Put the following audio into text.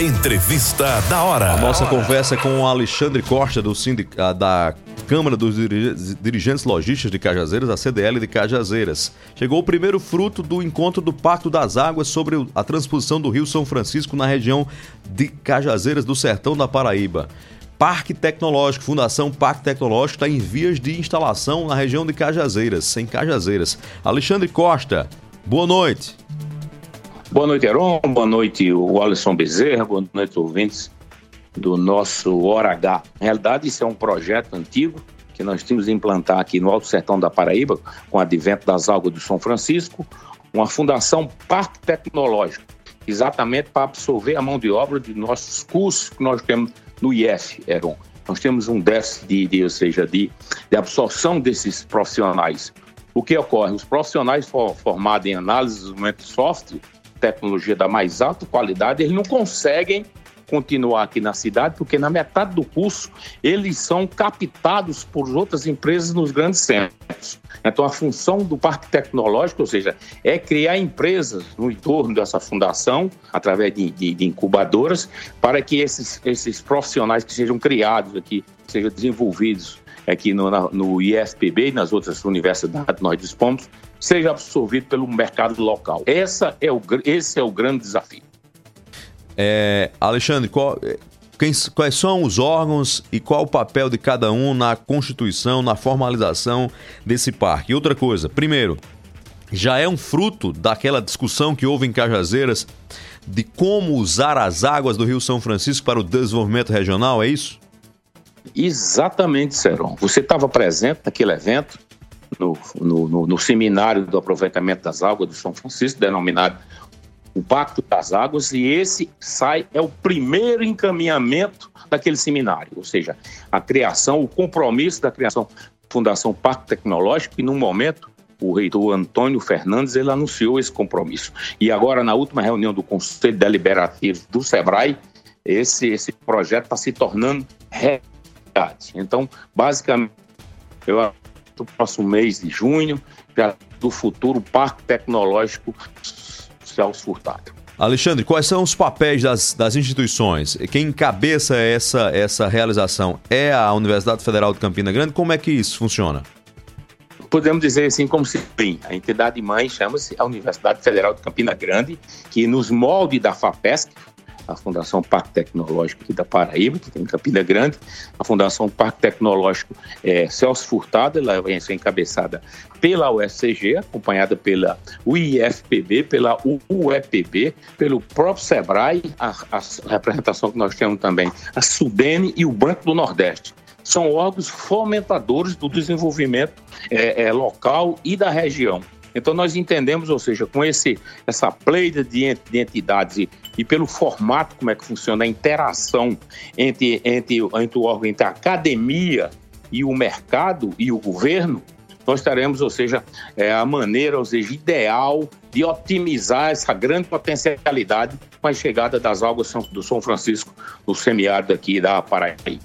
Entrevista da hora. A nossa conversa com o Alexandre Costa, do sindic... da Câmara dos Dirigentes Logísticos de Cajazeiras, a CDL de Cajazeiras. Chegou o primeiro fruto do encontro do Pacto das Águas sobre a transposição do Rio São Francisco na região de Cajazeiras do Sertão da Paraíba. Parque Tecnológico, Fundação Parque Tecnológico está em vias de instalação na região de Cajazeiras, em Cajazeiras. Alexandre Costa, boa noite. Boa noite, Heron. Boa noite, o Alisson Bezerra. Boa noite, ouvintes do nosso Hora H. Na realidade, isso é um projeto antigo que nós tínhamos de implantar aqui no Alto Sertão da Paraíba, com o advento das águas do São Francisco, uma fundação Parque Tecnológico, exatamente para absorver a mão de obra de nossos cursos que nós temos no IF, Heron. Nós temos um déficit de, de ou seja, de, de absorção desses profissionais. O que ocorre? Os profissionais formados em análise de desenvolvimento de software tecnologia da mais alta qualidade, eles não conseguem continuar aqui na cidade, porque na metade do curso eles são captados por outras empresas nos grandes centros. Então, a função do parque tecnológico, ou seja, é criar empresas no entorno dessa fundação, através de, de, de incubadoras, para que esses, esses profissionais que sejam criados aqui, sejam desenvolvidos aqui no, no IFPB e nas outras universidades nós dispomos, seja absorvido pelo mercado local. Essa é o, esse é o grande desafio. É, Alexandre, qual, quem, quais são os órgãos e qual o papel de cada um na constituição, na formalização desse parque? E outra coisa, primeiro, já é um fruto daquela discussão que houve em Cajazeiras de como usar as águas do Rio São Francisco para o desenvolvimento regional, é isso? Exatamente, Seron. Você estava presente naquele evento, no, no, no, no, seminário do aproveitamento das águas do São Francisco, denominado o Pacto das Águas, e esse sai é o primeiro encaminhamento daquele seminário, ou seja, a criação, o compromisso da criação da Fundação Pacto Tecnológico, e no momento o reitor Antônio Fernandes ele anunciou esse compromisso. E agora, na última reunião do Conselho Deliberativo do SEBRAE, esse, esse projeto está se tornando então, basicamente, eu no próximo mês de junho, já do futuro Parque Tecnológico Celso Furtado. Alexandre, quais são os papéis das, das instituições? Quem encabeça essa, essa realização é a Universidade Federal de Campina Grande? Como é que isso funciona? Podemos dizer assim como se bem, a entidade mãe chama-se a Universidade Federal de Campina Grande, que nos moldes da FAPESC, a Fundação Parque Tecnológico aqui da Paraíba, que tem em Campina Grande, a Fundação Parque Tecnológico é, Celso Furtado, ela vai ser encabeçada pela UFCG, acompanhada pela UIFPB, pela UEPB, pelo próprio SEBRAE, a, a representação que nós temos também, a SUDENE e o Banco do Nordeste são órgãos fomentadores do desenvolvimento é, é, local e da região. Então nós entendemos, ou seja, com esse, essa pleida de, de entidades e, e, pelo formato como é que funciona a interação entre, entre, entre o órgão, entre a academia e o mercado e o governo, nós teremos, ou seja, é, a maneira, ou seja, ideal de otimizar essa grande potencialidade com a chegada das águas do São Francisco no semiárido aqui da Paraíba.